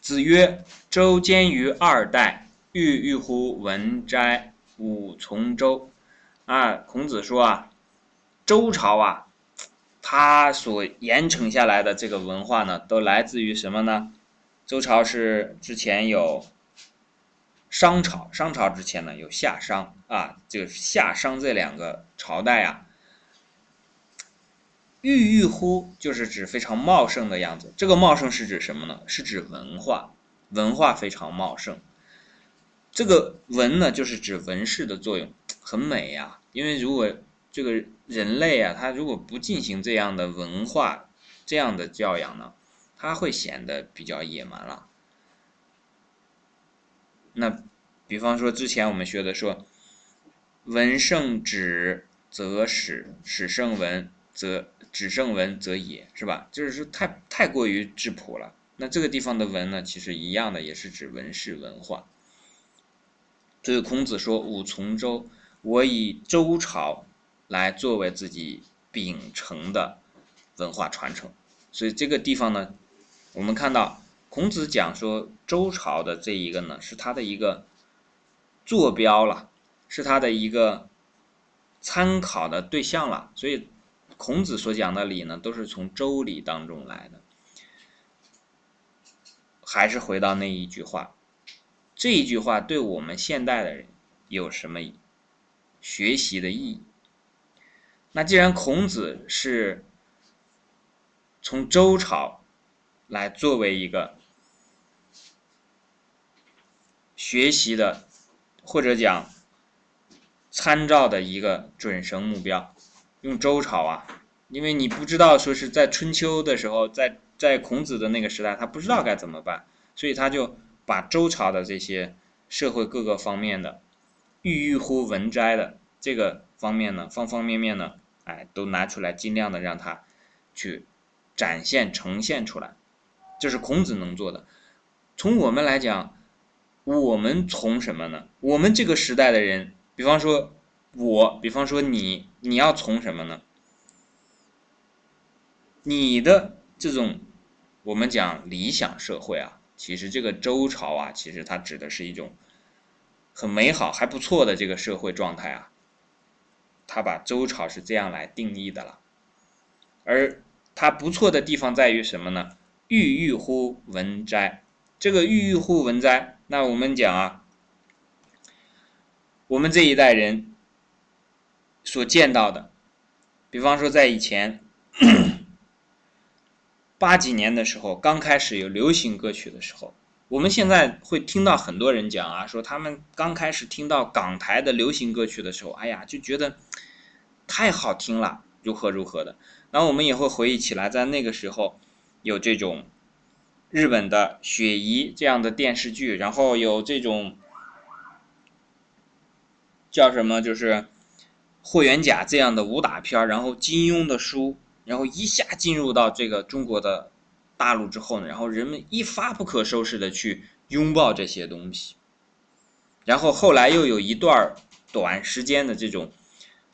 子曰：“周监于二代，郁郁乎文哉，吾从周。”啊，孔子说啊，周朝啊，它所延承下来的这个文化呢，都来自于什么呢？周朝是之前有商朝，商朝之前呢有夏商啊，这个夏商这两个朝代啊。郁郁乎，就是指非常茂盛的样子。这个茂盛是指什么呢？是指文化，文化非常茂盛。这个文呢，就是指文饰的作用，很美呀。因为如果这个人类啊，他如果不进行这样的文化、这样的教养呢，他会显得比较野蛮了。那比方说之前我们学的说，文胜止则史，史胜文则。只胜文则也，是吧？就是说太太过于质朴了。那这个地方的文呢，其实一样的，也是指文士文化。所以孔子说：“吾从周，我以周朝来作为自己秉承的文化传承。”所以这个地方呢，我们看到孔子讲说周朝的这一个呢，是他的一个坐标了，是他的一个参考的对象了。所以。孔子所讲的礼呢，都是从周礼当中来的。还是回到那一句话，这一句话对我们现代的人有什么学习的意义？那既然孔子是从周朝来作为一个学习的，或者讲参照的一个准绳目标。用周朝啊，因为你不知道说是在春秋的时候，在在孔子的那个时代，他不知道该怎么办，所以他就把周朝的这些社会各个方面的郁郁乎文摘的这个方面呢，方方面面呢，哎，都拿出来，尽量的让他去展现呈现出来，这是孔子能做的。从我们来讲，我们从什么呢？我们这个时代的人，比方说。我比方说你，你要从什么呢？你的这种我们讲理想社会啊，其实这个周朝啊，其实它指的是一种很美好还不错的这个社会状态啊。他把周朝是这样来定义的了，而它不错的地方在于什么呢？郁郁乎文哉，这个郁郁乎文哉，那我们讲啊，我们这一代人。所见到的，比方说在以前八几年的时候，刚开始有流行歌曲的时候，我们现在会听到很多人讲啊，说他们刚开始听到港台的流行歌曲的时候，哎呀，就觉得太好听了，如何如何的。然后我们也会回忆起来，在那个时候有这种日本的雪姨这样的电视剧，然后有这种叫什么，就是。霍元甲这样的武打片然后金庸的书，然后一下进入到这个中国的大陆之后呢，然后人们一发不可收拾的去拥抱这些东西，然后后来又有一段短时间的这种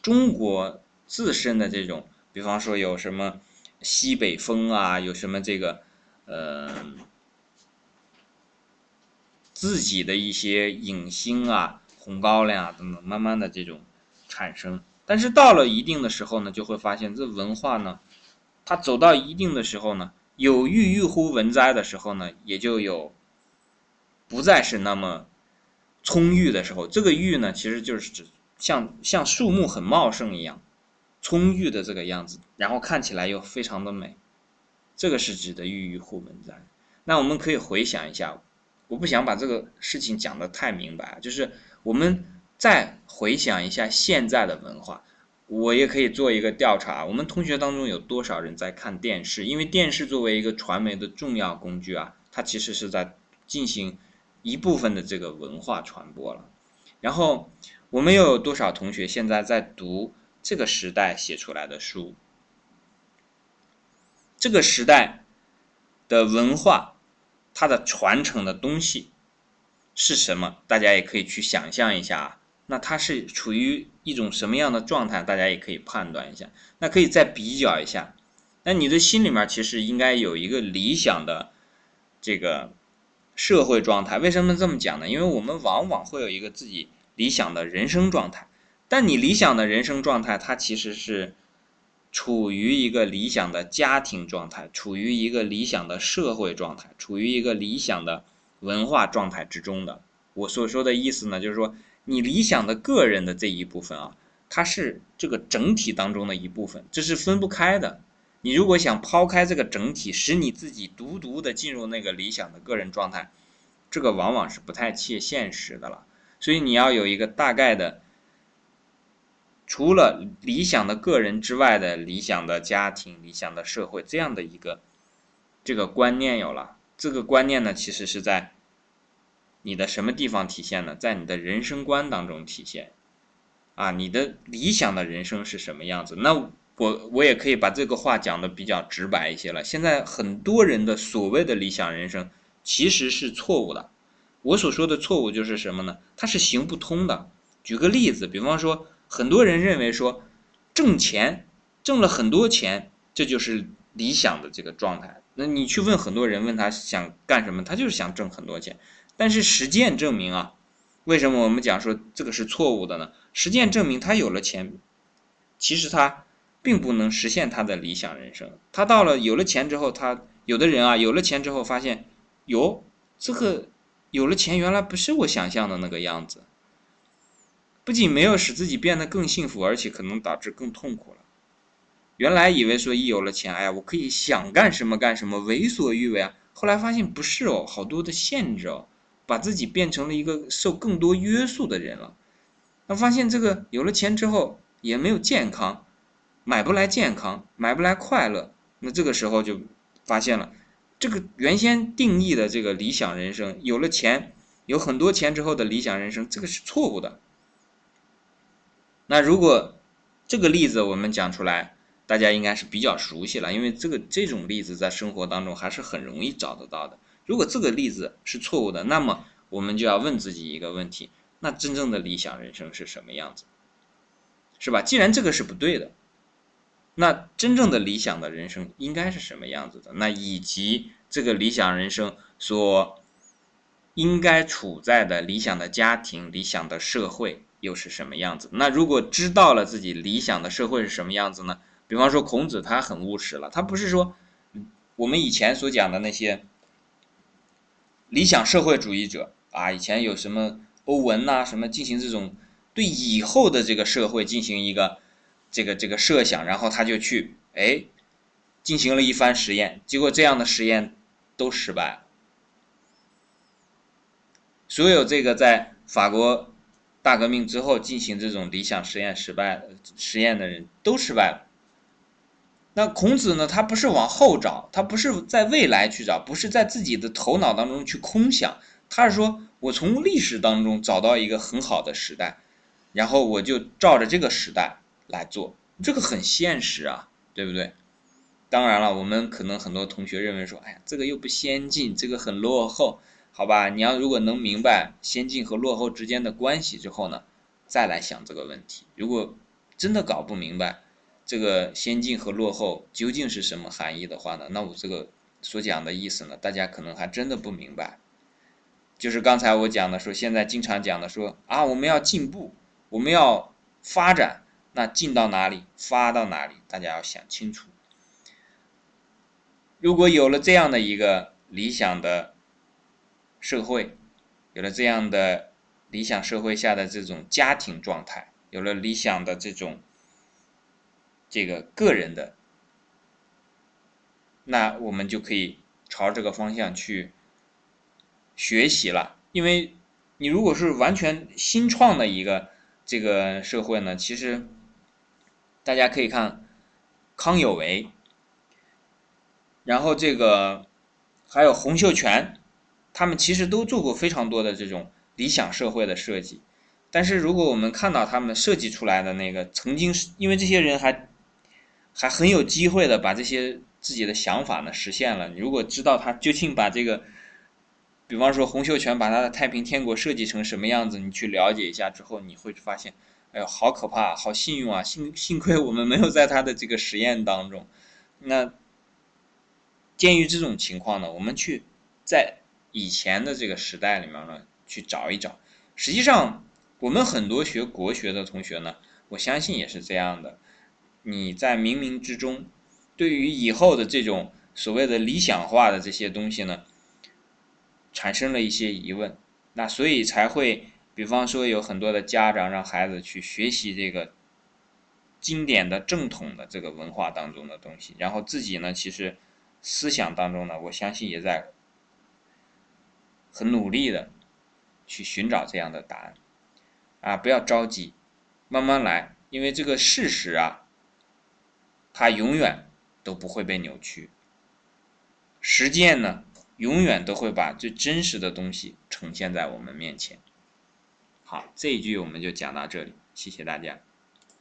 中国自身的这种，比方说有什么西北风啊，有什么这个呃自己的一些影星啊、红高粱啊等等，慢慢的这种。产生，但是到了一定的时候呢，就会发现这文化呢，它走到一定的时候呢，有郁郁乎文哉的时候呢，也就有不再是那么充裕的时候。这个郁呢，其实就是指像像树木很茂盛一样，充裕的这个样子，然后看起来又非常的美，这个是指的郁郁乎文哉。那我们可以回想一下，我不想把这个事情讲得太明白，就是我们。再回想一下现在的文化，我也可以做一个调查。我们同学当中有多少人在看电视？因为电视作为一个传媒的重要工具啊，它其实是在进行一部分的这个文化传播了。然后我们又有多少同学现在在读这个时代写出来的书？这个时代的文化，它的传承的东西是什么？大家也可以去想象一下啊。那它是处于一种什么样的状态？大家也可以判断一下。那可以再比较一下。那你的心里面其实应该有一个理想的这个社会状态。为什么这么讲呢？因为我们往往会有一个自己理想的人生状态，但你理想的人生状态，它其实是处于一个理想的家庭状态，处于一个理想的社会状态，处于一个理想的文化状态之中的。我所说的意思呢，就是说你理想的个人的这一部分啊，它是这个整体当中的一部分，这是分不开的。你如果想抛开这个整体，使你自己独独的进入那个理想的个人状态，这个往往是不太切现实的了。所以你要有一个大概的，除了理想的个人之外的理想的家庭、理想的社会这样的一个这个观念有了。这个观念呢，其实是在你的什么地方体现呢？在你的人生观当中体现。啊，你的理想的人生是什么样子？那。我我也可以把这个话讲的比较直白一些了。现在很多人的所谓的理想人生其实是错误的。我所说的错误就是什么呢？它是行不通的。举个例子，比方说，很多人认为说，挣钱挣了很多钱，这就是理想的这个状态。那你去问很多人，问他想干什么，他就是想挣很多钱。但是实践证明啊，为什么我们讲说这个是错误的呢？实践证明他有了钱，其实他。并不能实现他的理想人生。他到了有了钱之后，他有的人啊，有了钱之后发现，哟，这个有了钱原来不是我想象的那个样子。不仅没有使自己变得更幸福，而且可能导致更痛苦了。原来以为说一有了钱，哎呀，我可以想干什么干什么，为所欲为啊。后来发现不是哦，好多的限制哦，把自己变成了一个受更多约束的人了。那发现这个有了钱之后也没有健康。买不来健康，买不来快乐，那这个时候就发现了，这个原先定义的这个理想人生，有了钱，有很多钱之后的理想人生，这个是错误的。那如果这个例子我们讲出来，大家应该是比较熟悉了，因为这个这种例子在生活当中还是很容易找得到的。如果这个例子是错误的，那么我们就要问自己一个问题：那真正的理想人生是什么样子？是吧？既然这个是不对的。那真正的理想的人生应该是什么样子的？那以及这个理想人生所应该处在的理想的家庭、理想的社会又是什么样子？那如果知道了自己理想的社会是什么样子呢？比方说孔子他很务实了，他不是说我们以前所讲的那些理想社会主义者啊，以前有什么欧文呐，什么进行这种对以后的这个社会进行一个。这个这个设想，然后他就去哎进行了一番实验，结果这样的实验都失败了。所有这个在法国大革命之后进行这种理想实验失败实验的人都失败了。那孔子呢？他不是往后找，他不是在未来去找，不是在自己的头脑当中去空想，他是说我从历史当中找到一个很好的时代，然后我就照着这个时代。来做这个很现实啊，对不对？当然了，我们可能很多同学认为说，哎呀，这个又不先进，这个很落后，好吧？你要如果能明白先进和落后之间的关系之后呢，再来想这个问题。如果真的搞不明白这个先进和落后究竟是什么含义的话呢，那我这个所讲的意思呢，大家可能还真的不明白。就是刚才我讲的说，现在经常讲的说啊，我们要进步，我们要发展。那进到哪里，发到哪里，大家要想清楚。如果有了这样的一个理想的社会，有了这样的理想社会下的这种家庭状态，有了理想的这种这个个人的，那我们就可以朝这个方向去学习了。因为你如果是完全新创的一个这个社会呢，其实。大家可以看康有为，然后这个还有洪秀全，他们其实都做过非常多的这种理想社会的设计。但是如果我们看到他们设计出来的那个曾经是，因为这些人还还很有机会的把这些自己的想法呢实现了。你如果知道他究竟把这个，比方说洪秀全把他的太平天国设计成什么样子，你去了解一下之后，你会发现。哎呦，好可怕，好幸运啊！幸幸亏我们没有在他的这个实验当中。那鉴于这种情况呢，我们去在以前的这个时代里面呢去找一找。实际上，我们很多学国学的同学呢，我相信也是这样的。你在冥冥之中，对于以后的这种所谓的理想化的这些东西呢，产生了一些疑问。那所以才会，比方说有很多的家长让孩子去学习这个经典的正统的这个文化当中的东西，然后自己呢，其实思想当中呢，我相信也在很努力的去寻找这样的答案。啊，不要着急，慢慢来，因为这个事实啊，它永远都不会被扭曲。实践呢？永远都会把最真实的东西呈现在我们面前。好，这一句我们就讲到这里，谢谢大家。